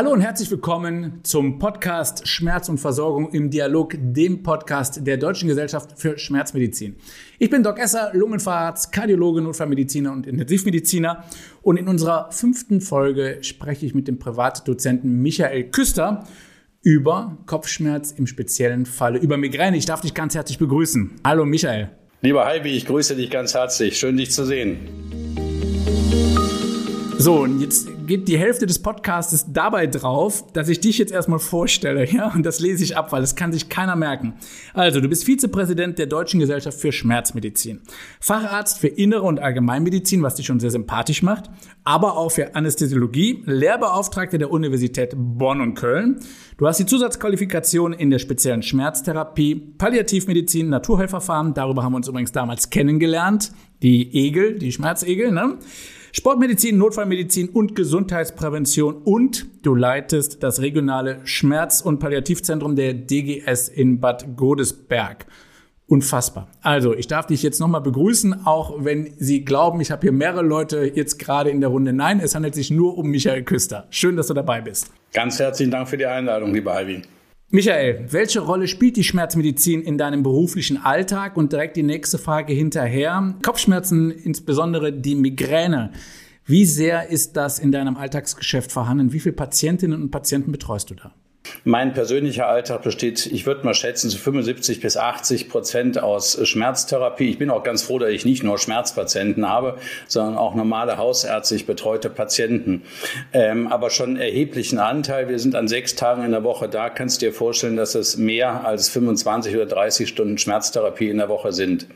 Hallo und herzlich willkommen zum Podcast Schmerz und Versorgung im Dialog, dem Podcast der Deutschen Gesellschaft für Schmerzmedizin. Ich bin Doc Esser, Lungenfacharzt, Kardiologe, Notfallmediziner und Intensivmediziner. Und in unserer fünften Folge spreche ich mit dem Privatdozenten Michael Küster über Kopfschmerz im speziellen Falle, über Migräne. Ich darf dich ganz herzlich begrüßen. Hallo Michael. Lieber Heidi, ich grüße dich ganz herzlich. Schön, dich zu sehen. So, und jetzt geht die Hälfte des Podcasts dabei drauf, dass ich dich jetzt erstmal vorstelle, ja, und das lese ich ab, weil das kann sich keiner merken. Also, du bist Vizepräsident der Deutschen Gesellschaft für Schmerzmedizin, Facharzt für Innere und Allgemeinmedizin, was dich schon sehr sympathisch macht, aber auch für Anästhesiologie, Lehrbeauftragte der Universität Bonn und Köln. Du hast die Zusatzqualifikation in der speziellen Schmerztherapie, Palliativmedizin, Naturheilverfahren, darüber haben wir uns übrigens damals kennengelernt, die Egel, die Schmerzegel, ne? Sportmedizin, Notfallmedizin und Gesundheitsprävention und du leitest das regionale Schmerz- und Palliativzentrum der DGS in Bad Godesberg. Unfassbar. Also, ich darf dich jetzt nochmal begrüßen, auch wenn Sie glauben, ich habe hier mehrere Leute jetzt gerade in der Runde. Nein, es handelt sich nur um Michael Küster. Schön, dass du dabei bist. Ganz herzlichen Dank für die Einladung, lieber Alvin. Michael, welche Rolle spielt die Schmerzmedizin in deinem beruflichen Alltag? Und direkt die nächste Frage hinterher. Kopfschmerzen, insbesondere die Migräne. Wie sehr ist das in deinem Alltagsgeschäft vorhanden? Wie viele Patientinnen und Patienten betreust du da? Mein persönlicher Alltag besteht, ich würde mal schätzen, zu 75 bis 80 Prozent aus Schmerztherapie. Ich bin auch ganz froh, dass ich nicht nur Schmerzpatienten habe, sondern auch normale hausärztlich betreute Patienten. Ähm, aber schon erheblichen Anteil. Wir sind an sechs Tagen in der Woche da. Kannst dir vorstellen, dass es mehr als 25 oder 30 Stunden Schmerztherapie in der Woche sind.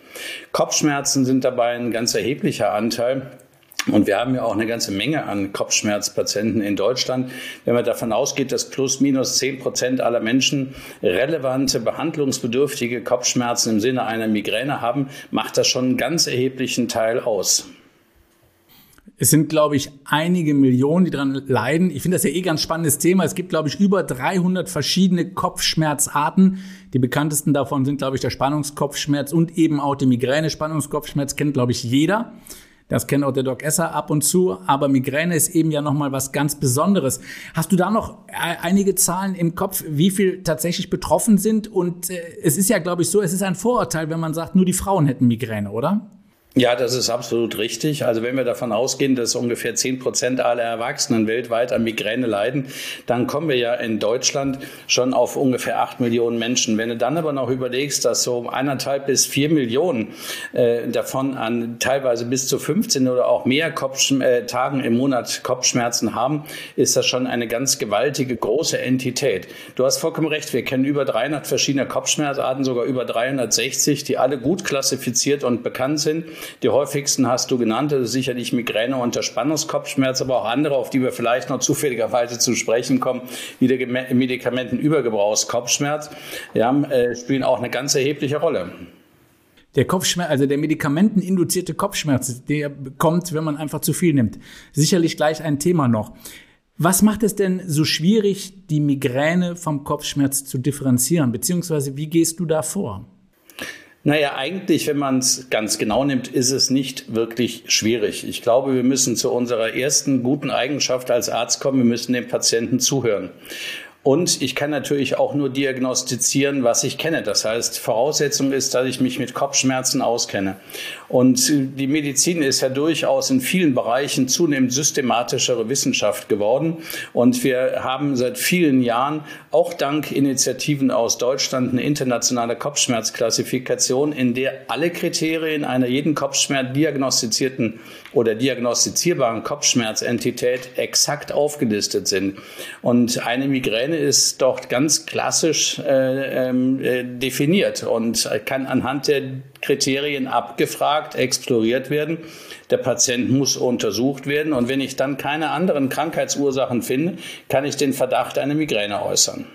Kopfschmerzen sind dabei ein ganz erheblicher Anteil. Und wir haben ja auch eine ganze Menge an Kopfschmerzpatienten in Deutschland. Wenn man davon ausgeht, dass plus minus zehn Prozent aller Menschen relevante, behandlungsbedürftige Kopfschmerzen im Sinne einer Migräne haben, macht das schon einen ganz erheblichen Teil aus. Es sind, glaube ich, einige Millionen, die daran leiden. Ich finde das ja eh ganz spannendes Thema. Es gibt, glaube ich, über 300 verschiedene Kopfschmerzarten. Die bekanntesten davon sind, glaube ich, der Spannungskopfschmerz und eben auch der Migräne-Spannungskopfschmerz kennt, glaube ich, jeder. Das kennt auch der Doc Esser ab und zu, aber Migräne ist eben ja nochmal was ganz Besonderes. Hast du da noch äh, einige Zahlen im Kopf, wie viel tatsächlich betroffen sind? Und äh, es ist ja, glaube ich, so, es ist ein Vorurteil, wenn man sagt, nur die Frauen hätten Migräne, oder? Ja, das ist absolut richtig. Also wenn wir davon ausgehen, dass ungefähr zehn Prozent aller Erwachsenen weltweit an Migräne leiden, dann kommen wir ja in Deutschland schon auf ungefähr acht Millionen Menschen. Wenn du dann aber noch überlegst, dass so eineinhalb bis vier Millionen äh, davon an teilweise bis zu 15 oder auch mehr Kopf, äh, Tagen im Monat Kopfschmerzen haben, ist das schon eine ganz gewaltige, große Entität. Du hast vollkommen recht. Wir kennen über 300 verschiedene Kopfschmerzarten, sogar über 360, die alle gut klassifiziert und bekannt sind. Die häufigsten hast du genannt, das ist sicherlich Migräne und der Spannungskopfschmerz, aber auch andere, auf die wir vielleicht noch zufälligerweise zu sprechen kommen, wie der Medikamentenübergebrauchskopfschmerz, ja, äh, spielen auch eine ganz erhebliche Rolle. Der Kopfschmerz, also der medikamenteninduzierte Kopfschmerz, der kommt, wenn man einfach zu viel nimmt. Sicherlich gleich ein Thema noch. Was macht es denn so schwierig, die Migräne vom Kopfschmerz zu differenzieren? Beziehungsweise wie gehst du da vor? Naja, eigentlich, wenn man es ganz genau nimmt, ist es nicht wirklich schwierig. Ich glaube, wir müssen zu unserer ersten guten Eigenschaft als Arzt kommen, wir müssen dem Patienten zuhören. Und ich kann natürlich auch nur diagnostizieren, was ich kenne. Das heißt, Voraussetzung ist, dass ich mich mit Kopfschmerzen auskenne. Und die Medizin ist ja durchaus in vielen Bereichen zunehmend systematischere Wissenschaft geworden. Und wir haben seit vielen Jahren, auch dank Initiativen aus Deutschland, eine internationale Kopfschmerzklassifikation, in der alle Kriterien einer jeden Kopfschmerz diagnostizierten oder diagnostizierbaren Kopfschmerzentität exakt aufgelistet sind. Und eine Migräne ist dort ganz klassisch äh, ähm, äh, definiert und kann anhand der Kriterien abgefragt, exploriert werden. Der Patient muss untersucht werden und wenn ich dann keine anderen Krankheitsursachen finde, kann ich den Verdacht einer Migräne äußern.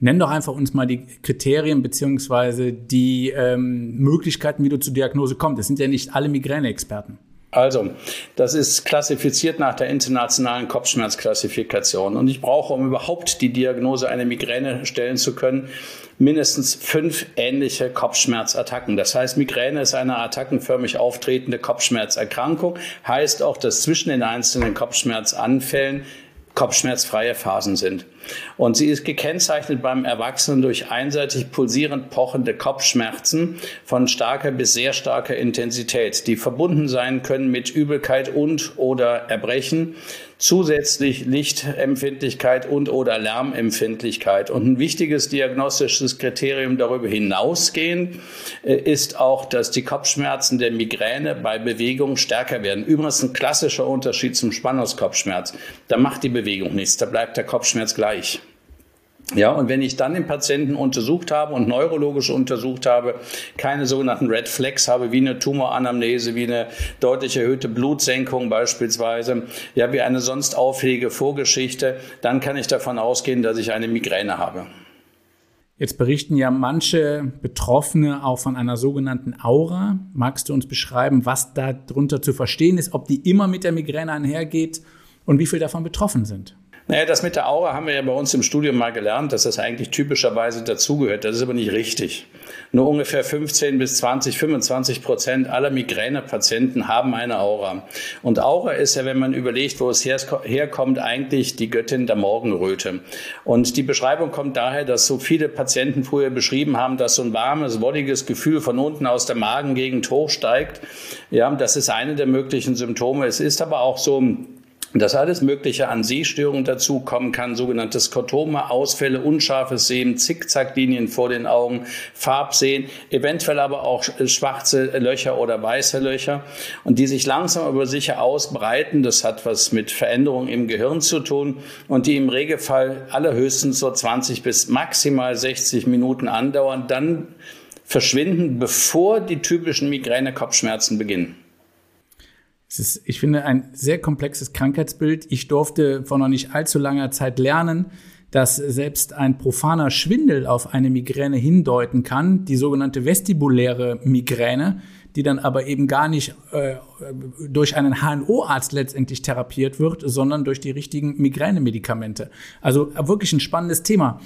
Nenn doch einfach uns mal die Kriterien beziehungsweise die ähm, Möglichkeiten, wie du zur Diagnose kommst. Das sind ja nicht alle Migräne-Experten. Also, das ist klassifiziert nach der internationalen Kopfschmerzklassifikation. Und ich brauche, um überhaupt die Diagnose einer Migräne stellen zu können, mindestens fünf ähnliche Kopfschmerzattacken. Das heißt, Migräne ist eine attackenförmig auftretende Kopfschmerzerkrankung. Heißt auch, dass zwischen den einzelnen Kopfschmerzanfällen kopfschmerzfreie Phasen sind. Und sie ist gekennzeichnet beim Erwachsenen durch einseitig pulsierend pochende Kopfschmerzen von starker bis sehr starker Intensität, die verbunden sein können mit Übelkeit und oder Erbrechen, zusätzlich Lichtempfindlichkeit und oder Lärmempfindlichkeit. Und ein wichtiges diagnostisches Kriterium darüber hinausgehend äh, ist auch, dass die Kopfschmerzen der Migräne bei Bewegung stärker werden. Übrigens ein klassischer Unterschied zum Spannungskopfschmerz. Da macht die Bewegung nichts, da bleibt der Kopfschmerz gleich. Ja, und wenn ich dann den Patienten untersucht habe und neurologisch untersucht habe, keine sogenannten Red Flags habe, wie eine Tumoranamnese, wie eine deutlich erhöhte Blutsenkung beispielsweise, ja, wie eine sonst auffällige Vorgeschichte, dann kann ich davon ausgehen, dass ich eine Migräne habe. Jetzt berichten ja manche Betroffene auch von einer sogenannten Aura. Magst du uns beschreiben, was darunter zu verstehen ist, ob die immer mit der Migräne einhergeht und wie viele davon betroffen sind? Naja, das mit der Aura haben wir ja bei uns im Studium mal gelernt, dass das eigentlich typischerweise dazugehört. Das ist aber nicht richtig. Nur ungefähr 15 bis 20, 25 Prozent aller Migränepatienten haben eine Aura. Und Aura ist ja, wenn man überlegt, wo es herkommt, eigentlich die Göttin der Morgenröte. Und die Beschreibung kommt daher, dass so viele Patienten früher beschrieben haben, dass so ein warmes, wolliges Gefühl von unten aus der Magengegend hochsteigt. Ja, das ist eine der möglichen Symptome. Es ist aber auch so, dass alles Mögliche an Sehstörungen dazukommen kann, sogenannte Skotome, Ausfälle, unscharfes Sehen, Zickzacklinien vor den Augen, Farbsehen, eventuell aber auch schwarze Löcher oder weiße Löcher und die sich langsam aber sicher ausbreiten. Das hat was mit Veränderungen im Gehirn zu tun und die im Regelfall allerhöchstens so 20 bis maximal 60 Minuten andauern, dann verschwinden, bevor die typischen Migräne-Kopfschmerzen beginnen. Es ist, ich finde, ein sehr komplexes Krankheitsbild. Ich durfte vor noch nicht allzu langer Zeit lernen, dass selbst ein profaner Schwindel auf eine Migräne hindeuten kann, die sogenannte vestibuläre Migräne, die dann aber eben gar nicht äh, durch einen HNO-Arzt letztendlich therapiert wird, sondern durch die richtigen Migränemedikamente. Also wirklich ein spannendes Thema.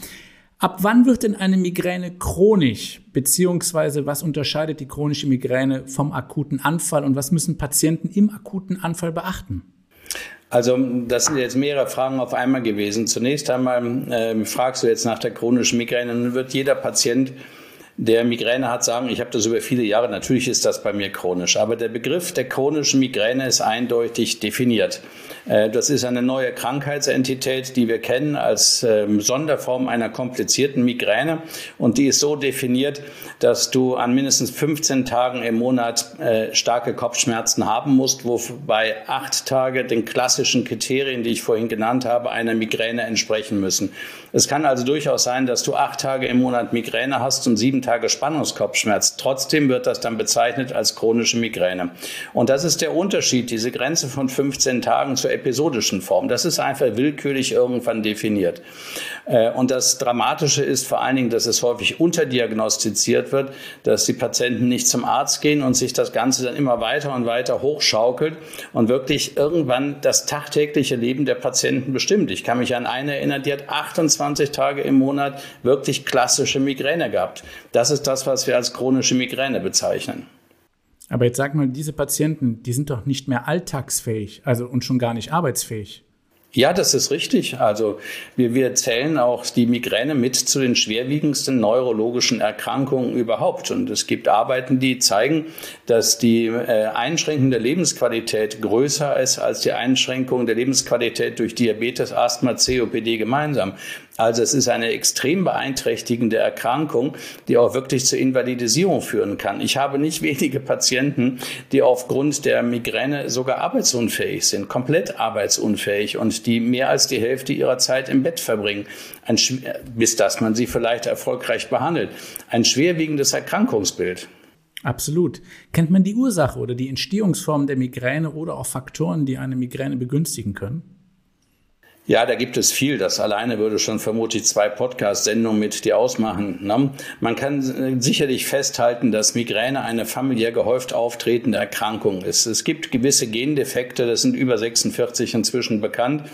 Ab wann wird denn eine Migräne chronisch? Beziehungsweise was unterscheidet die chronische Migräne vom akuten Anfall und was müssen Patienten im akuten Anfall beachten? Also das sind jetzt mehrere Fragen auf einmal gewesen. Zunächst einmal äh, fragst du jetzt nach der chronischen Migräne. Dann wird jeder Patient der Migräne hat, sagen, ich habe das über viele Jahre, natürlich ist das bei mir chronisch, aber der Begriff der chronischen Migräne ist eindeutig definiert. Äh, das ist eine neue Krankheitsentität, die wir kennen als ähm, Sonderform einer komplizierten Migräne und die ist so definiert, dass du an mindestens 15 Tagen im Monat äh, starke Kopfschmerzen haben musst, wobei acht Tage den klassischen Kriterien, die ich vorhin genannt habe, einer Migräne entsprechen müssen. Es kann also durchaus sein, dass du acht Tage im Monat Migräne hast und sieben Tage Spannungskopfschmerz. Trotzdem wird das dann bezeichnet als chronische Migräne. Und das ist der Unterschied, diese Grenze von 15 Tagen zur episodischen Form. Das ist einfach willkürlich irgendwann definiert. Äh, und das Dramatische ist vor allen Dingen, dass es häufig unterdiagnostiziert wird, dass die Patienten nicht zum Arzt gehen und sich das Ganze dann immer weiter und weiter hochschaukelt und wirklich irgendwann das tagtägliche Leben der Patienten bestimmt. Ich kann mich an eine erinnern, die hat 28 20 Tage im Monat wirklich klassische Migräne gehabt. Das ist das, was wir als chronische Migräne bezeichnen. Aber jetzt sag mal, diese Patienten, die sind doch nicht mehr alltagsfähig, also und schon gar nicht arbeitsfähig. Ja, das ist richtig. Also wir, wir zählen auch die Migräne mit zu den schwerwiegendsten neurologischen Erkrankungen überhaupt. Und es gibt Arbeiten, die zeigen, dass die äh, Einschränkung der Lebensqualität größer ist als die Einschränkung der Lebensqualität durch Diabetes, Asthma, COPD gemeinsam. Also es ist eine extrem beeinträchtigende Erkrankung, die auch wirklich zur Invalidisierung führen kann. Ich habe nicht wenige Patienten, die aufgrund der Migräne sogar arbeitsunfähig sind, komplett arbeitsunfähig und die mehr als die Hälfte ihrer Zeit im Bett verbringen, ein, bis dass man sie vielleicht erfolgreich behandelt. Ein schwerwiegendes Erkrankungsbild. Absolut. Kennt man die Ursache oder die Entstehungsform der Migräne oder auch Faktoren, die eine Migräne begünstigen können? Ja, da gibt es viel. Das alleine würde schon vermutlich zwei Podcast-Sendungen mit dir ausmachen. Ne? Man kann äh, sicherlich festhalten, dass Migräne eine familiär gehäuft auftretende Erkrankung ist. Es gibt gewisse Gendefekte, das sind über 46 inzwischen bekannt,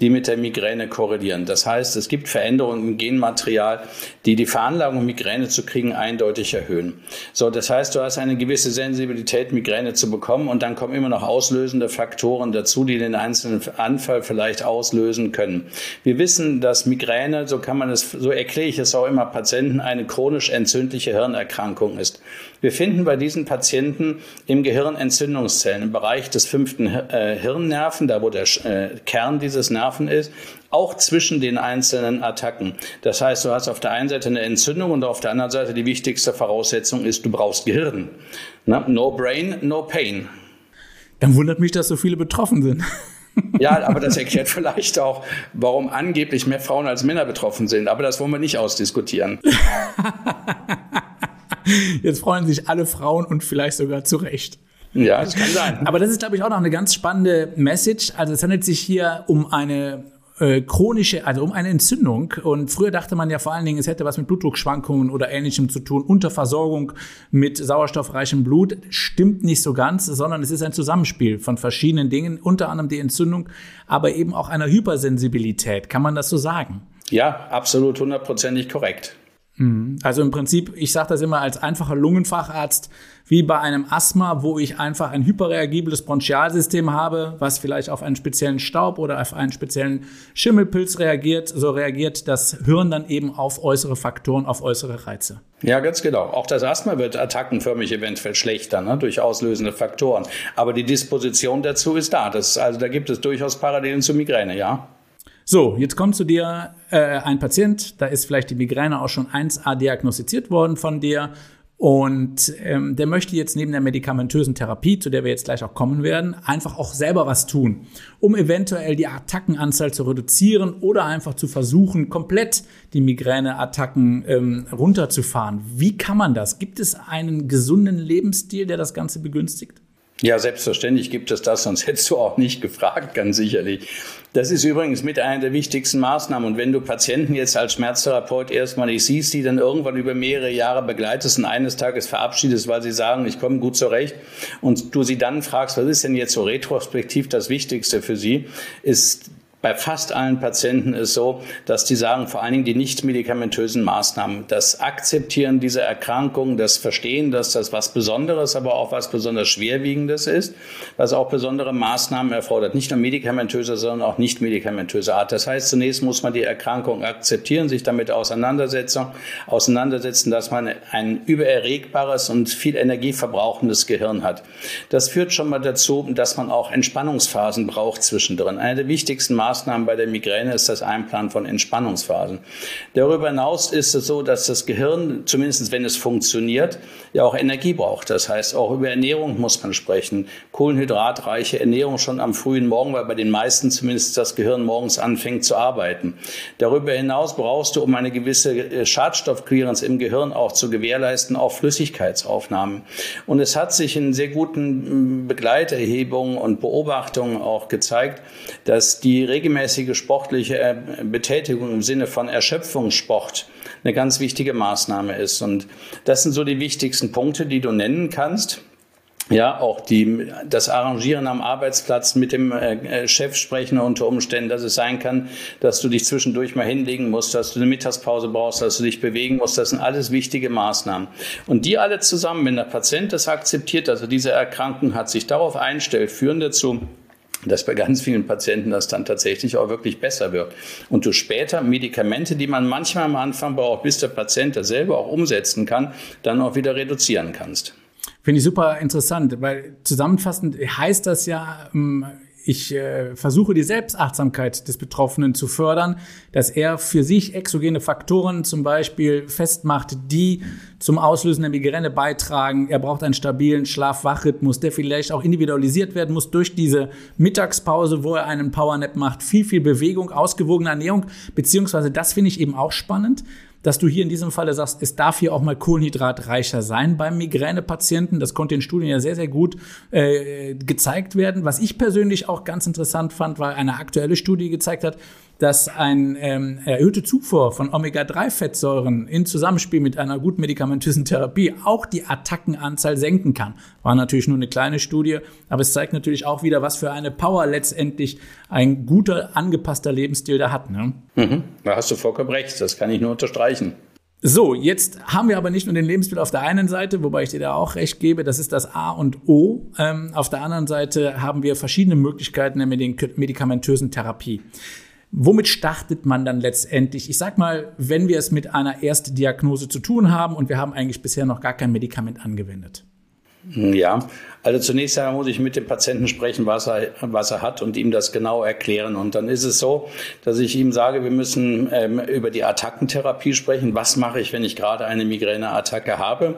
die mit der Migräne korrelieren. Das heißt, es gibt Veränderungen im Genmaterial, die die Veranlagung, Migräne zu kriegen, eindeutig erhöhen. So, das heißt, du hast eine gewisse Sensibilität, Migräne zu bekommen und dann kommen immer noch auslösende Faktoren dazu, die den einzelnen Anfall vielleicht auslösen auslösen können. Wir wissen, dass Migräne, so kann man es, so erkläre ich es auch immer Patienten, eine chronisch entzündliche Hirnerkrankung ist. Wir finden bei diesen Patienten im Gehirn Entzündungszellen im Bereich des fünften äh, Hirnnerven, da wo der äh, Kern dieses Nerven ist, auch zwischen den einzelnen Attacken. Das heißt, du hast auf der einen Seite eine Entzündung und auf der anderen Seite die wichtigste Voraussetzung ist, du brauchst Gehirn. No brain, no pain. Dann wundert mich, dass so viele betroffen sind. Ja, aber das erklärt vielleicht auch, warum angeblich mehr Frauen als Männer betroffen sind. Aber das wollen wir nicht ausdiskutieren. Jetzt freuen sich alle Frauen und vielleicht sogar zu Recht. Ja, das kann sein. Aber das ist, glaube ich, auch noch eine ganz spannende Message. Also es handelt sich hier um eine äh, chronische, also um eine Entzündung. Und früher dachte man ja vor allen Dingen, es hätte was mit Blutdruckschwankungen oder ähnlichem zu tun, Unterversorgung mit sauerstoffreichem Blut. Stimmt nicht so ganz, sondern es ist ein Zusammenspiel von verschiedenen Dingen, unter anderem die Entzündung, aber eben auch einer Hypersensibilität. Kann man das so sagen? Ja, absolut hundertprozentig korrekt. Mhm. Also im Prinzip, ich sage das immer als einfacher Lungenfacharzt, wie bei einem Asthma, wo ich einfach ein hyperreagibles Bronchialsystem habe, was vielleicht auf einen speziellen Staub oder auf einen speziellen Schimmelpilz reagiert. So reagiert das Hirn dann eben auf äußere Faktoren, auf äußere Reize. Ja, ganz genau. Auch das Asthma wird attackenförmig eventuell schlechter ne, durch auslösende Faktoren. Aber die Disposition dazu ist da. Das, also da gibt es durchaus Parallelen zur Migräne, ja. So, jetzt kommt zu dir äh, ein Patient, da ist vielleicht die Migräne auch schon 1a diagnostiziert worden von dir und ähm, der möchte jetzt neben der medikamentösen Therapie, zu der wir jetzt gleich auch kommen werden, einfach auch selber was tun, um eventuell die Attackenanzahl zu reduzieren oder einfach zu versuchen, komplett die Migräneattacken ähm, runterzufahren. Wie kann man das? Gibt es einen gesunden Lebensstil, der das Ganze begünstigt? Ja, selbstverständlich gibt es das, sonst hättest du auch nicht gefragt, ganz sicherlich. Das ist übrigens mit einer der wichtigsten Maßnahmen. Und wenn du Patienten jetzt als Schmerztherapeut erstmal nicht siehst, die dann irgendwann über mehrere Jahre begleitest und eines Tages verabschiedest, weil sie sagen, ich komme gut zurecht, und du sie dann fragst, was ist denn jetzt so retrospektiv das Wichtigste für sie, ist bei fast allen Patienten ist so, dass die sagen, vor allen Dingen die nicht medikamentösen Maßnahmen, das Akzeptieren dieser Erkrankung, das Verstehen, dass das was Besonderes, aber auch was besonders Schwerwiegendes ist, was auch besondere Maßnahmen erfordert. Nicht nur medikamentöse, sondern auch nicht medikamentöse Art. Das heißt, zunächst muss man die Erkrankung akzeptieren, sich damit auseinandersetzen, auseinandersetzen, dass man ein übererregbares und viel energieverbrauchendes Gehirn hat. Das führt schon mal dazu, dass man auch Entspannungsphasen braucht zwischendrin. Eine der wichtigsten Maßnahmen Maßnahmen bei der Migräne ist das Einplanen von Entspannungsphasen. Darüber hinaus ist es so, dass das Gehirn, zumindest wenn es funktioniert, ja auch Energie braucht. Das heißt, auch über Ernährung muss man sprechen. Kohlenhydratreiche Ernährung schon am frühen Morgen, weil bei den meisten zumindest das Gehirn morgens anfängt zu arbeiten. Darüber hinaus brauchst du, um eine gewisse äh, Schadstoffclearance im Gehirn auch zu gewährleisten, auch Flüssigkeitsaufnahmen. Und es hat sich in sehr guten Begleiterhebungen und Beobachtungen auch gezeigt, dass die regelmäßige sportliche äh, Betätigung im Sinne von Erschöpfungssport eine ganz wichtige Maßnahme ist. Und das sind so die wichtigsten Punkte, die du nennen kannst. Ja, auch die, das Arrangieren am Arbeitsplatz mit dem äh, Chef sprechen unter Umständen, dass es sein kann, dass du dich zwischendurch mal hinlegen musst, dass du eine Mittagspause brauchst, dass du dich bewegen musst. Das sind alles wichtige Maßnahmen. Und die alle zusammen, wenn der Patient das akzeptiert, also diese Erkrankung hat, sich darauf einstellt, führen dazu, dass bei ganz vielen Patienten das dann tatsächlich auch wirklich besser wird. Und du später Medikamente, die man manchmal am Anfang braucht, bis der Patient das selber auch umsetzen kann, dann auch wieder reduzieren kannst. Finde ich super interessant, weil zusammenfassend heißt das ja, ähm, ich äh, versuche die Selbstachtsamkeit des Betroffenen zu fördern, dass er für sich exogene Faktoren zum Beispiel festmacht, die zum Auslösen der Migräne beitragen. Er braucht einen stabilen Schlaf-Wach-Rhythmus, der vielleicht auch individualisiert werden muss durch diese Mittagspause, wo er einen Powernap macht. Viel, viel Bewegung, ausgewogene Ernährung, beziehungsweise das finde ich eben auch spannend dass du hier in diesem Falle sagst, es darf hier auch mal kohlenhydratreicher sein beim Migränepatienten. Das konnte in Studien ja sehr, sehr gut äh, gezeigt werden. Was ich persönlich auch ganz interessant fand, weil eine aktuelle Studie gezeigt hat, dass ein ähm, erhöhte Zufuhr von Omega-3-Fettsäuren in Zusammenspiel mit einer guten medikamentösen Therapie auch die Attackenanzahl senken kann. War natürlich nur eine kleine Studie, aber es zeigt natürlich auch wieder, was für eine Power letztendlich ein guter, angepasster Lebensstil da hat. Ne? Mhm, da hast du vollkommen recht, das kann ich nur unterstreichen. So, jetzt haben wir aber nicht nur den Lebensstil auf der einen Seite, wobei ich dir da auch recht gebe, das ist das A und O. Ähm, auf der anderen Seite haben wir verschiedene Möglichkeiten der medikamentösen Therapie. Womit startet man dann letztendlich? Ich sag mal, wenn wir es mit einer Erstdiagnose zu tun haben und wir haben eigentlich bisher noch gar kein Medikament angewendet. Ja, also zunächst einmal muss ich mit dem Patienten sprechen, was er, was er hat und ihm das genau erklären. Und dann ist es so, dass ich ihm sage, wir müssen ähm, über die Attackentherapie sprechen. Was mache ich, wenn ich gerade eine Migräneattacke habe?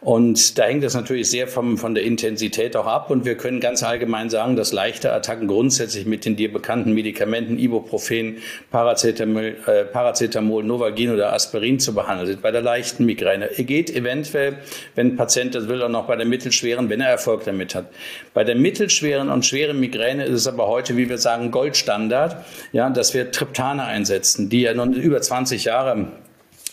Und da hängt es natürlich sehr vom, von der Intensität auch ab. Und wir können ganz allgemein sagen, dass leichte Attacken grundsätzlich mit den dir bekannten Medikamenten Ibuprofen, Paracetamol, äh, Paracetamol Novagin oder Aspirin zu behandeln sind bei der leichten Migräne. Er geht eventuell, wenn ein Patient das will, auch noch bei der mittelschweren, wenn er Erfolg damit hat. Bei der mittelschweren und schweren Migräne ist es aber heute, wie wir sagen, Goldstandard, ja, dass wir Triptane einsetzen, die ja nun über 20 Jahre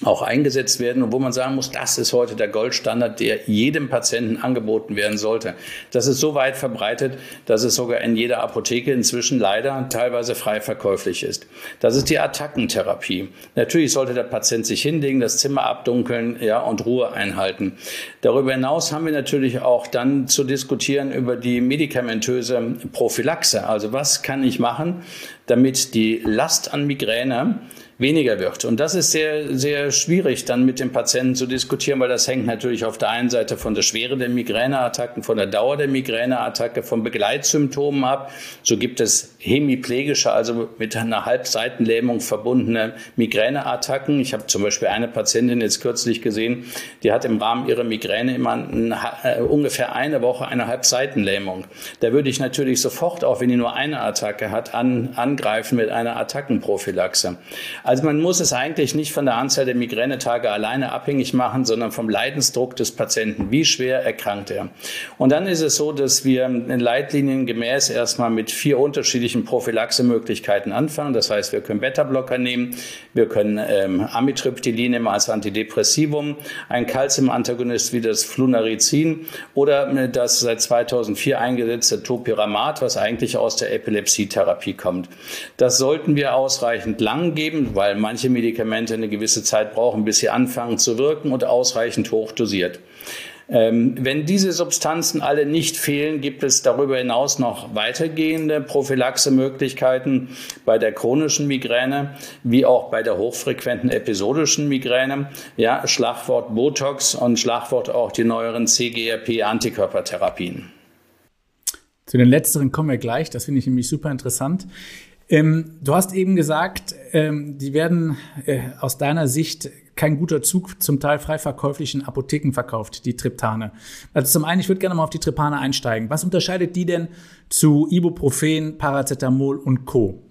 auch eingesetzt werden und wo man sagen muss, das ist heute der Goldstandard, der jedem Patienten angeboten werden sollte. Das ist so weit verbreitet, dass es sogar in jeder Apotheke inzwischen leider teilweise frei verkäuflich ist. Das ist die Attackentherapie. Natürlich sollte der Patient sich hinlegen, das Zimmer abdunkeln ja, und Ruhe einhalten. Darüber hinaus haben wir natürlich auch dann zu diskutieren über die medikamentöse Prophylaxe. Also was kann ich machen, damit die Last an Migräne weniger wird. Und das ist sehr, sehr schwierig dann mit dem Patienten zu diskutieren, weil das hängt natürlich auf der einen Seite von der Schwere der Migräneattacken, von der Dauer der Migräneattacke, von Begleitsymptomen ab. So gibt es hemiplegische, also mit einer Halbseitenlähmung verbundene Migräneattacken. Ich habe zum Beispiel eine Patientin jetzt kürzlich gesehen, die hat im Rahmen ihrer Migräne immer ein, äh, ungefähr eine Woche eine Halbseitenlähmung. Da würde ich natürlich sofort, auch wenn die nur eine Attacke hat, an, angreifen mit einer Attackenprophylaxe. Also man muss es eigentlich nicht von der Anzahl der Migränetage alleine abhängig machen, sondern vom Leidensdruck des Patienten. Wie schwer erkrankt er? Und dann ist es so, dass wir in Leitlinien gemäß erstmal mit vier unterschiedlichen Prophylaxemöglichkeiten anfangen. Das heißt, wir können Beta-Blocker nehmen, wir können ähm, Amitriptylin nehmen als Antidepressivum, ein Calcium-Antagonist wie das Flunarizin oder äh, das seit 2004 eingesetzte Topiramat, was eigentlich aus der Epilepsietherapie kommt. Das sollten wir ausreichend lang geben, weil manche Medikamente eine gewisse Zeit brauchen, bis sie anfangen zu wirken und ausreichend hoch dosiert. Ähm, wenn diese Substanzen alle nicht fehlen, gibt es darüber hinaus noch weitergehende Prophylaxemöglichkeiten bei der chronischen Migräne wie auch bei der hochfrequenten episodischen Migräne. Ja, Schlagwort Botox und Schlagwort auch die neueren CGRP-Antikörpertherapien. Zu den letzteren kommen wir gleich. Das finde ich nämlich super interessant. Ähm, du hast eben gesagt, ähm, die werden äh, aus deiner Sicht kein guter Zug zum Teil frei verkäuflichen Apotheken verkauft, die Triptane. Also zum einen, ich würde gerne mal auf die Triptane einsteigen. Was unterscheidet die denn zu Ibuprofen, Paracetamol und Co.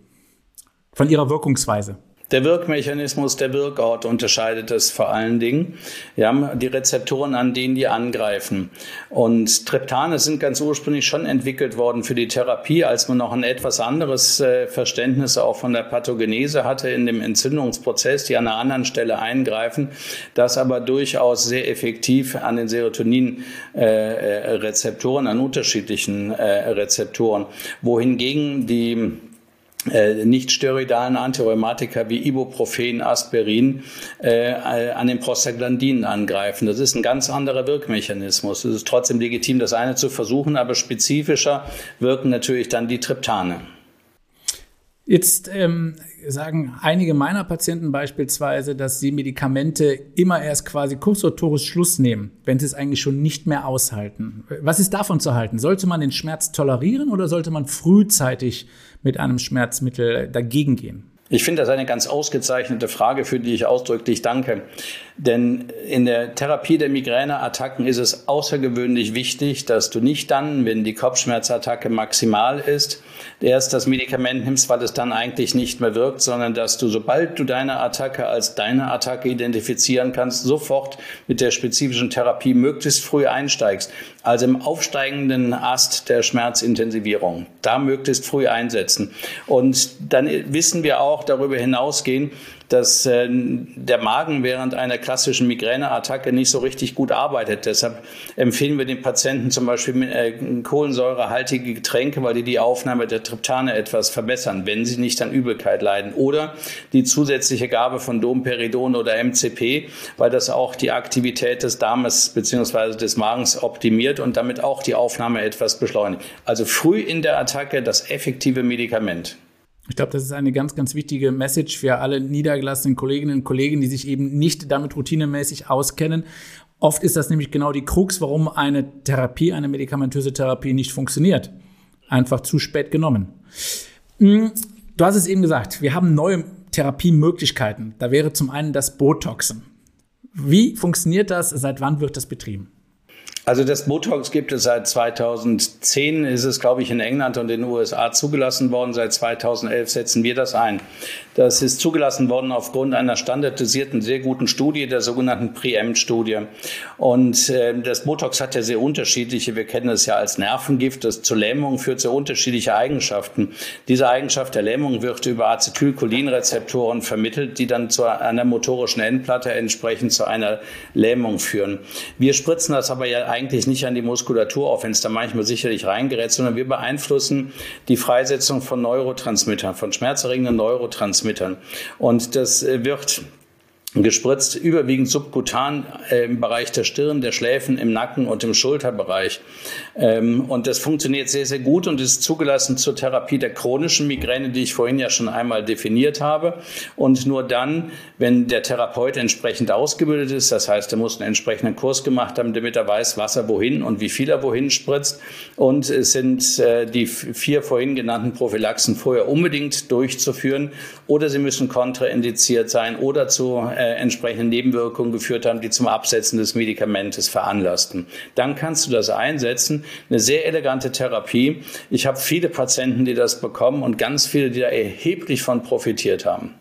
von ihrer Wirkungsweise? Der Wirkmechanismus, der Wirkort unterscheidet es vor allen Dingen. Wir haben die Rezeptoren, an denen die angreifen. Und Triptane sind ganz ursprünglich schon entwickelt worden für die Therapie, als man noch ein etwas anderes äh, Verständnis auch von der Pathogenese hatte in dem Entzündungsprozess, die an einer anderen Stelle eingreifen, das aber durchaus sehr effektiv an den Serotonin-Rezeptoren, äh, äh, an unterschiedlichen Rezeptoren, wohingegen die äh, nicht steroidalen Antirheumatika wie Ibuprofen, Aspirin äh, an den Prostaglandinen angreifen. Das ist ein ganz anderer Wirkmechanismus. Es ist trotzdem legitim, das eine zu versuchen, aber spezifischer wirken natürlich dann die Triptane. Jetzt ähm, sagen einige meiner Patienten beispielsweise, dass sie Medikamente immer erst quasi kurz vor nehmen, wenn sie es eigentlich schon nicht mehr aushalten. Was ist davon zu halten? Sollte man den Schmerz tolerieren oder sollte man frühzeitig mit einem Schmerzmittel dagegen gehen? Ich finde das eine ganz ausgezeichnete Frage, für die ich ausdrücklich danke. Denn in der Therapie der Migräneattacken ist es außergewöhnlich wichtig, dass du nicht dann, wenn die Kopfschmerzattacke maximal ist, erst das Medikament nimmst, weil es dann eigentlich nicht mehr wirkt, sondern dass du, sobald du deine Attacke als deine Attacke identifizieren kannst, sofort mit der spezifischen Therapie möglichst früh einsteigst. Also im aufsteigenden Ast der Schmerzintensivierung. Da möglichst früh einsetzen. Und dann wissen wir auch darüber hinausgehen, dass äh, der Magen während einer klassischen Migräneattacke nicht so richtig gut arbeitet. Deshalb empfehlen wir den Patienten zum Beispiel äh, kohlensäurehaltige Getränke, weil die die Aufnahme der Triptane etwas verbessern, wenn sie nicht an Übelkeit leiden. Oder die zusätzliche Gabe von Domperidon oder MCP, weil das auch die Aktivität des Darmes bzw. des Magens optimiert und damit auch die Aufnahme etwas beschleunigt. Also früh in der Attacke das effektive Medikament. Ich glaube, das ist eine ganz, ganz wichtige Message für alle niedergelassenen Kolleginnen und Kollegen, die sich eben nicht damit routinemäßig auskennen. Oft ist das nämlich genau die Krux, warum eine Therapie, eine medikamentöse Therapie nicht funktioniert. Einfach zu spät genommen. Hm, du hast es eben gesagt, wir haben neue Therapiemöglichkeiten. Da wäre zum einen das Botoxen. Wie funktioniert das? Seit wann wird das betrieben? Also das Botox gibt es seit 2010, ist es, glaube ich, in England und in den USA zugelassen worden. Seit 2011 setzen wir das ein. Das ist zugelassen worden aufgrund einer standardisierten, sehr guten Studie, der sogenannten Preempt-Studie. Und äh, das Botox hat ja sehr unterschiedliche, wir kennen es ja als Nervengift, das zur Lähmung führt sehr unterschiedliche Eigenschaften. Diese Eigenschaft der Lähmung wird über Acetylcholinrezeptoren vermittelt, die dann zu einer motorischen Endplatte entsprechend zu einer Lähmung führen. Wir spritzen das aber ja eigentlich nicht an die Muskulatur auf, wenn es da manchmal sicherlich reingerät, sondern wir beeinflussen die Freisetzung von Neurotransmittern, von schmerzerregenden Neurotransmittern. Und das äh, wird gespritzt, überwiegend subkutan äh, im Bereich der Stirn, der Schläfen, im Nacken und im Schulterbereich. Ähm, und das funktioniert sehr, sehr gut und ist zugelassen zur Therapie der chronischen Migräne, die ich vorhin ja schon einmal definiert habe. Und nur dann, wenn der Therapeut entsprechend ausgebildet ist, das heißt, er muss einen entsprechenden Kurs gemacht haben, damit er weiß, was er wohin und wie viel er wohin spritzt. Und es sind äh, die vier vorhin genannten Prophylaxen vorher unbedingt durchzuführen oder sie müssen kontraindiziert sein oder zu äh, äh, entsprechende Nebenwirkungen geführt haben, die zum Absetzen des Medikamentes veranlassten. Dann kannst du das einsetzen. Eine sehr elegante Therapie. Ich habe viele Patienten, die das bekommen und ganz viele, die da erheblich von profitiert haben.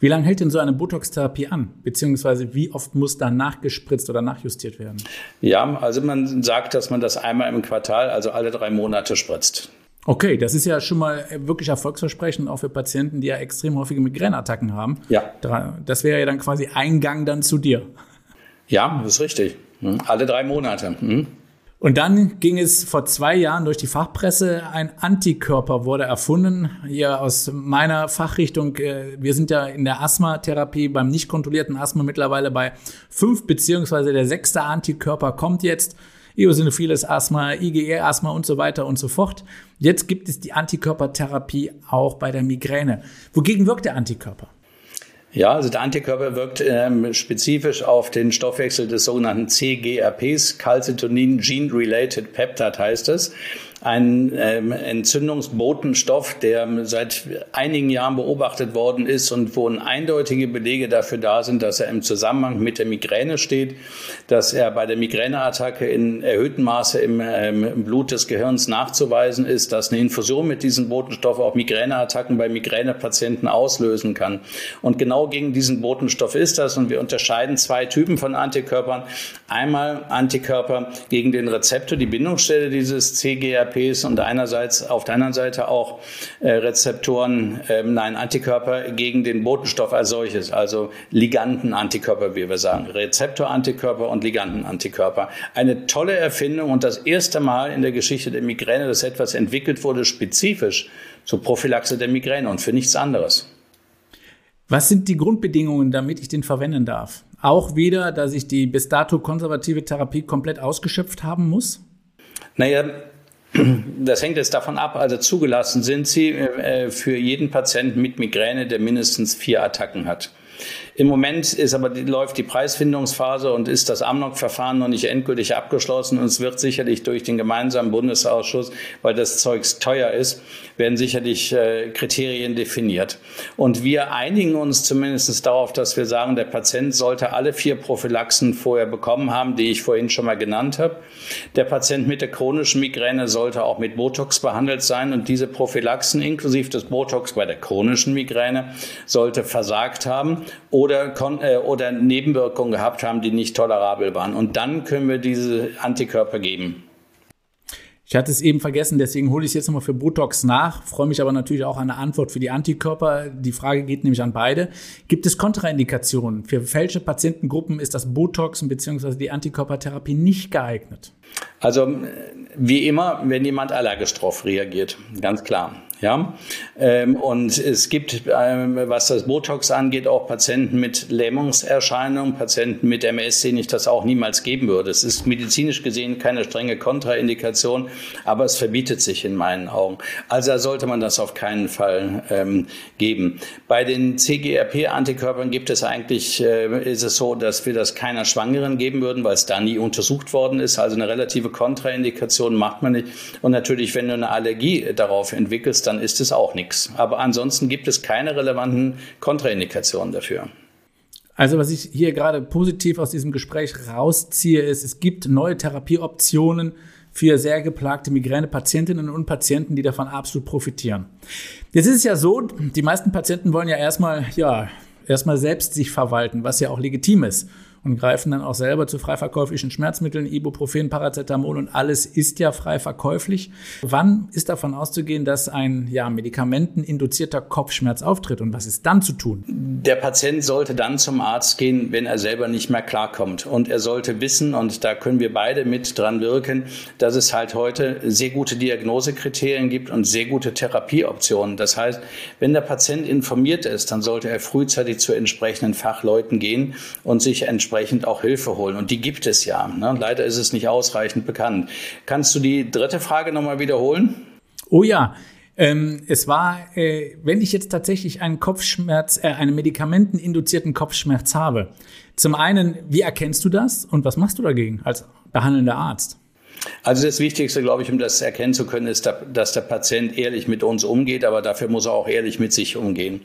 Wie lange hält denn so eine Botox-Therapie an? Beziehungsweise wie oft muss da nachgespritzt oder nachjustiert werden? Ja, also man sagt, dass man das einmal im Quartal, also alle drei Monate spritzt. Okay, das ist ja schon mal wirklich erfolgsversprechend, auch für Patienten, die ja extrem häufige Migräneattacken haben. Ja. Das wäre ja dann quasi Eingang dann zu dir. Ja, das ist richtig. Hm. Alle drei Monate. Hm. Und dann ging es vor zwei Jahren durch die Fachpresse, ein Antikörper wurde erfunden. Hier aus meiner Fachrichtung, äh, wir sind ja in der Asthmatherapie beim nicht kontrollierten Asthma mittlerweile bei fünf beziehungsweise der sechste Antikörper kommt jetzt eosinophiles Asthma, IgE-Asthma und so weiter und so fort. Jetzt gibt es die Antikörpertherapie auch bei der Migräne. Wogegen wirkt der Antikörper? Ja, also der Antikörper wirkt ähm, spezifisch auf den Stoffwechsel des sogenannten CGRPs, Calcitonin Gene Related Peptide heißt es ein ähm, Entzündungsbotenstoff, der seit einigen Jahren beobachtet worden ist und wo eindeutige Belege dafür da sind, dass er im Zusammenhang mit der Migräne steht, dass er bei der Migräneattacke in erhöhtem Maße im, ähm, im Blut des Gehirns nachzuweisen ist, dass eine Infusion mit diesem Botenstoff auch Migräneattacken bei Migränepatienten auslösen kann. Und genau gegen diesen Botenstoff ist das und wir unterscheiden zwei Typen von Antikörpern. Einmal Antikörper gegen den Rezeptor, die Bindungsstelle dieses CGRP GAPs und einerseits auf der anderen Seite auch äh, Rezeptoren, äh, nein, Antikörper gegen den Botenstoff als solches, also Ligandenantikörper, wie wir sagen, Rezeptorantikörper und Ligandenantikörper. Eine tolle Erfindung und das erste Mal in der Geschichte der Migräne, dass etwas entwickelt wurde, spezifisch zur Prophylaxe der Migräne und für nichts anderes. Was sind die Grundbedingungen, damit ich den verwenden darf? Auch wieder, dass ich die bis dato konservative Therapie komplett ausgeschöpft haben muss? Naja, das hängt jetzt davon ab, also zugelassen sind sie äh, für jeden Patienten mit Migräne, der mindestens vier Attacken hat. Im Moment ist aber läuft die Preisfindungsphase und ist das Amnok-Verfahren noch nicht endgültig abgeschlossen. Und es wird sicherlich durch den gemeinsamen Bundesausschuss, weil das Zeugs teuer ist, werden sicherlich äh, Kriterien definiert. Und wir einigen uns zumindest darauf, dass wir sagen, der Patient sollte alle vier Prophylaxen vorher bekommen haben, die ich vorhin schon mal genannt habe. Der Patient mit der chronischen Migräne sollte auch mit Botox behandelt sein und diese Prophylaxen inklusive des Botox bei der chronischen Migräne sollte versagt haben oder, äh, oder Nebenwirkungen gehabt haben, die nicht tolerabel waren. Und dann können wir diese Antikörper geben. Ich hatte es eben vergessen, deswegen hole ich es jetzt nochmal für Botox nach, freue mich aber natürlich auch an eine Antwort für die Antikörper. Die Frage geht nämlich an beide. Gibt es Kontraindikationen? Für welche Patientengruppen ist das Botox bzw. die Antikörpertherapie nicht geeignet? Also wie immer, wenn jemand allergisch drauf reagiert, ganz klar. Ja, ähm, und es gibt, ähm, was das Botox angeht, auch Patienten mit Lähmungserscheinungen, Patienten mit MS, denen ich das auch niemals geben würde. Es ist medizinisch gesehen keine strenge Kontraindikation, aber es verbietet sich in meinen Augen. Also sollte man das auf keinen Fall ähm, geben. Bei den CGRP-Antikörpern gibt es eigentlich, äh, ist es so, dass wir das keiner Schwangeren geben würden, weil es da nie untersucht worden ist. Also eine relative Kontraindikation macht man nicht. Und natürlich, wenn du eine Allergie darauf entwickelst, dann ist es auch nichts. Aber ansonsten gibt es keine relevanten Kontraindikationen dafür. Also was ich hier gerade positiv aus diesem Gespräch rausziehe, ist, es gibt neue Therapieoptionen für sehr geplagte Migränepatientinnen und Patienten, die davon absolut profitieren. Jetzt ist es ja so, die meisten Patienten wollen ja erstmal, ja, erstmal selbst sich verwalten, was ja auch legitim ist und greifen dann auch selber zu frei verkäuflichen Schmerzmitteln, Ibuprofen, Paracetamol und alles ist ja frei verkäuflich. Wann ist davon auszugehen, dass ein ja, medikamenteninduzierter Kopfschmerz auftritt und was ist dann zu tun? Der Patient sollte dann zum Arzt gehen, wenn er selber nicht mehr klarkommt und er sollte wissen und da können wir beide mit dran wirken, dass es halt heute sehr gute Diagnosekriterien gibt und sehr gute Therapieoptionen. Das heißt, wenn der Patient informiert ist, dann sollte er frühzeitig zu entsprechenden Fachleuten gehen und sich entsprechend entsprechend auch Hilfe holen. Und die gibt es ja. Ne? Leider ist es nicht ausreichend bekannt. Kannst du die dritte Frage nochmal wiederholen? Oh ja. Ähm, es war, äh, wenn ich jetzt tatsächlich einen Kopfschmerz, äh, einen medikamenteninduzierten Kopfschmerz habe. Zum einen, wie erkennst du das und was machst du dagegen als behandelnder Arzt? Also das Wichtigste, glaube ich, um das erkennen zu können, ist, dass der Patient ehrlich mit uns umgeht, aber dafür muss er auch ehrlich mit sich umgehen.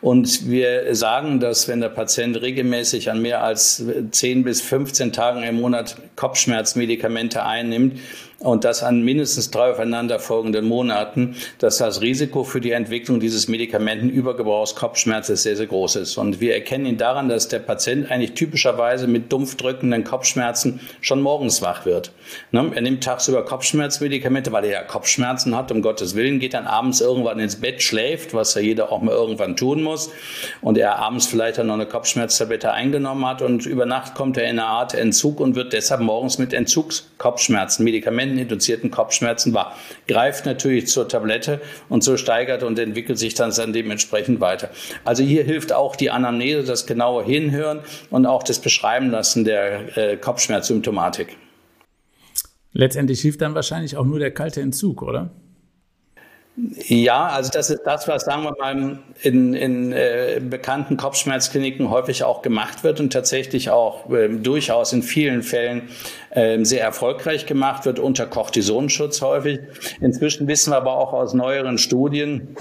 Und wir sagen, dass wenn der Patient regelmäßig an mehr als 10 bis 15 Tagen im Monat Kopfschmerzmedikamente einnimmt, und das an mindestens drei aufeinanderfolgenden Monaten, dass das Risiko für die Entwicklung dieses Medikamentenübergebrauchs Kopfschmerzes sehr, sehr groß ist. Und wir erkennen ihn daran, dass der Patient eigentlich typischerweise mit dumpf drückenden Kopfschmerzen schon morgens wach wird. Ne? Er nimmt tagsüber Kopfschmerzmedikamente, weil er ja Kopfschmerzen hat, um Gottes Willen, geht dann abends irgendwann ins Bett, schläft, was ja jeder auch mal irgendwann tun muss. Und er abends vielleicht dann noch eine Kopfschmerztablette eingenommen hat und über Nacht kommt er in eine Art Entzug und wird deshalb morgens mit Entzugskopfschmerzen, Medikamenten medikamenteninduzierten Kopfschmerzen war. Greift natürlich zur Tablette und so steigert und entwickelt sich dann, dann dementsprechend weiter. Also hier hilft auch die Anamnese, das genaue Hinhören und auch das Beschreiben lassen der äh, Kopfschmerzsymptomatik. Letztendlich hilft dann wahrscheinlich auch nur der kalte Entzug, oder? Ja, also das ist das, was, sagen wir mal, in, in äh, bekannten Kopfschmerzkliniken häufig auch gemacht wird und tatsächlich auch äh, durchaus in vielen Fällen äh, sehr erfolgreich gemacht wird, unter Cortisonschutz häufig. Inzwischen wissen wir aber auch aus neueren Studien,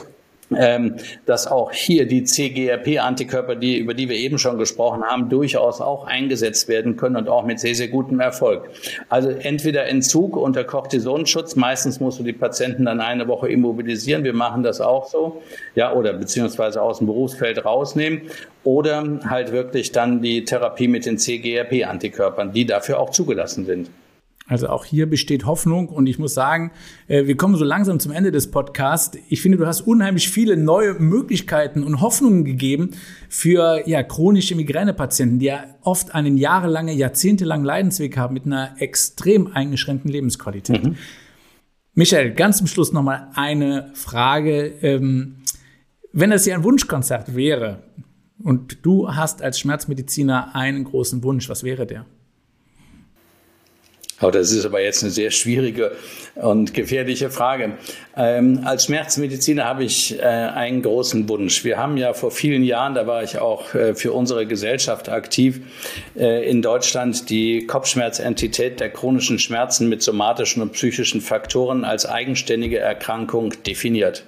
ähm, dass auch hier die CGRP-Antikörper, die, über die wir eben schon gesprochen haben, durchaus auch eingesetzt werden können und auch mit sehr, sehr gutem Erfolg. Also entweder Entzug unter Cortisonschutz, meistens musst du die Patienten dann eine Woche immobilisieren, wir machen das auch so, ja, oder beziehungsweise aus dem Berufsfeld rausnehmen, oder halt wirklich dann die Therapie mit den CGRP-Antikörpern, die dafür auch zugelassen sind. Also auch hier besteht Hoffnung und ich muss sagen, äh, wir kommen so langsam zum Ende des Podcasts. Ich finde, du hast unheimlich viele neue Möglichkeiten und Hoffnungen gegeben für ja, chronische Migränepatienten, die ja oft einen jahrelangen, jahrzehntelangen Leidensweg haben mit einer extrem eingeschränkten Lebensqualität. Mhm. Michael, ganz zum Schluss nochmal eine Frage. Ähm, wenn das ja ein Wunschkonzert wäre und du hast als Schmerzmediziner einen großen Wunsch, was wäre der? Oh, das ist aber jetzt eine sehr schwierige und gefährliche Frage. Ähm, als Schmerzmediziner habe ich äh, einen großen Wunsch. Wir haben ja vor vielen Jahren, da war ich auch äh, für unsere Gesellschaft aktiv, äh, in Deutschland die Kopfschmerzentität der chronischen Schmerzen mit somatischen und psychischen Faktoren als eigenständige Erkrankung definiert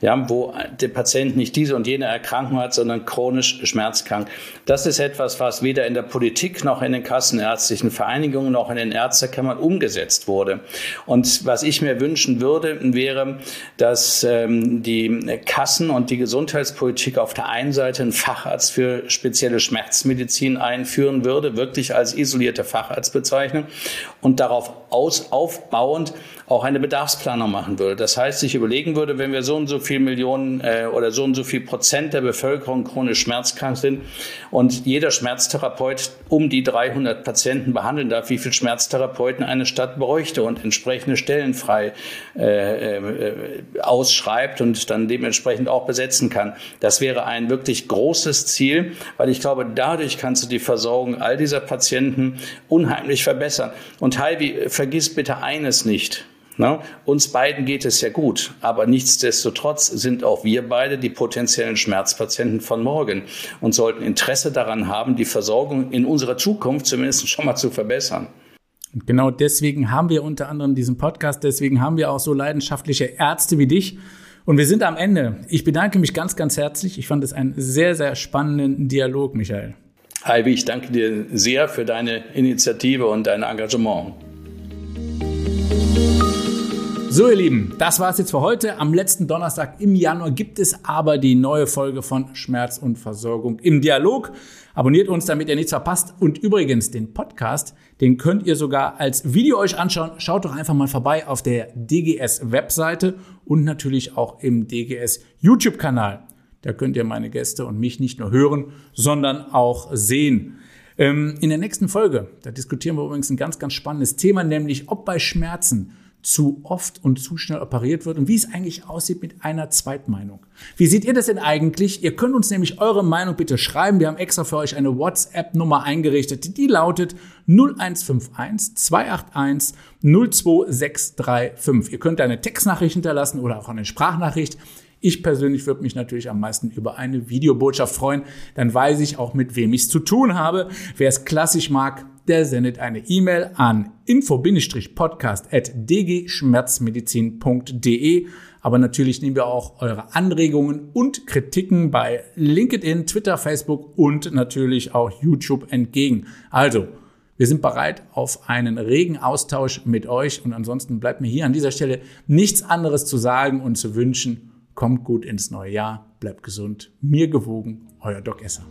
ja, wo der Patient nicht diese und jene Erkrankung hat, sondern chronisch schmerzkrank. Das ist etwas, was weder in der Politik noch in den kassenärztlichen Vereinigungen noch in den Ärztekammern umgesetzt wurde. Und was ich mir wünschen würde, wäre, dass ähm, die Kassen und die Gesundheitspolitik auf der einen Seite einen Facharzt für spezielle Schmerzmedizin einführen würde, wirklich als isolierte Facharztbezeichnung und darauf aus, aufbauend auch eine Bedarfsplanung machen würde. Das heißt, sich überlegen würde, wenn wir so und so viel Millionen äh, oder so und so viel Prozent der Bevölkerung chronisch schmerzkrank sind und jeder Schmerztherapeut um die 300 Patienten behandeln darf, wie viel Schmerztherapeuten eine Stadt bräuchte und entsprechende Stellen frei äh, äh, ausschreibt und dann dementsprechend auch besetzen kann. Das wäre ein wirklich großes Ziel, weil ich glaube, dadurch kannst du die Versorgung all dieser Patienten unheimlich verbessern. Und Heidi, vergiss bitte eines nicht. Na, uns beiden geht es ja gut, aber nichtsdestotrotz sind auch wir beide die potenziellen Schmerzpatienten von morgen und sollten Interesse daran haben, die Versorgung in unserer Zukunft zumindest schon mal zu verbessern. Und genau deswegen haben wir unter anderem diesen Podcast, deswegen haben wir auch so leidenschaftliche Ärzte wie dich. Und wir sind am Ende. Ich bedanke mich ganz, ganz herzlich. Ich fand es einen sehr, sehr spannenden Dialog, Michael. Heidi, ich danke dir sehr für deine Initiative und dein Engagement. So, ihr Lieben, das war's jetzt für heute. Am letzten Donnerstag im Januar gibt es aber die neue Folge von Schmerz und Versorgung im Dialog. Abonniert uns, damit ihr nichts verpasst. Und übrigens, den Podcast, den könnt ihr sogar als Video euch anschauen. Schaut doch einfach mal vorbei auf der DGS-Webseite und natürlich auch im DGS YouTube-Kanal. Da könnt ihr meine Gäste und mich nicht nur hören, sondern auch sehen. Ähm, in der nächsten Folge, da diskutieren wir übrigens ein ganz, ganz spannendes Thema, nämlich ob bei Schmerzen zu oft und zu schnell operiert wird und wie es eigentlich aussieht mit einer Zweitmeinung. Wie seht ihr das denn eigentlich? Ihr könnt uns nämlich eure Meinung bitte schreiben. Wir haben extra für euch eine WhatsApp-Nummer eingerichtet, die lautet 0151 281 02635. Ihr könnt eine Textnachricht hinterlassen oder auch eine Sprachnachricht. Ich persönlich würde mich natürlich am meisten über eine Videobotschaft freuen. Dann weiß ich auch, mit wem ich es zu tun habe. Wer es klassisch mag, der sendet eine E-Mail an info-podcast.dgschmerzmedizin.de. Aber natürlich nehmen wir auch eure Anregungen und Kritiken bei LinkedIn, Twitter, Facebook und natürlich auch YouTube entgegen. Also, wir sind bereit auf einen regen Austausch mit euch und ansonsten bleibt mir hier an dieser Stelle nichts anderes zu sagen und zu wünschen. Kommt gut ins neue Jahr, bleibt gesund, mir gewogen, euer Doc Esser.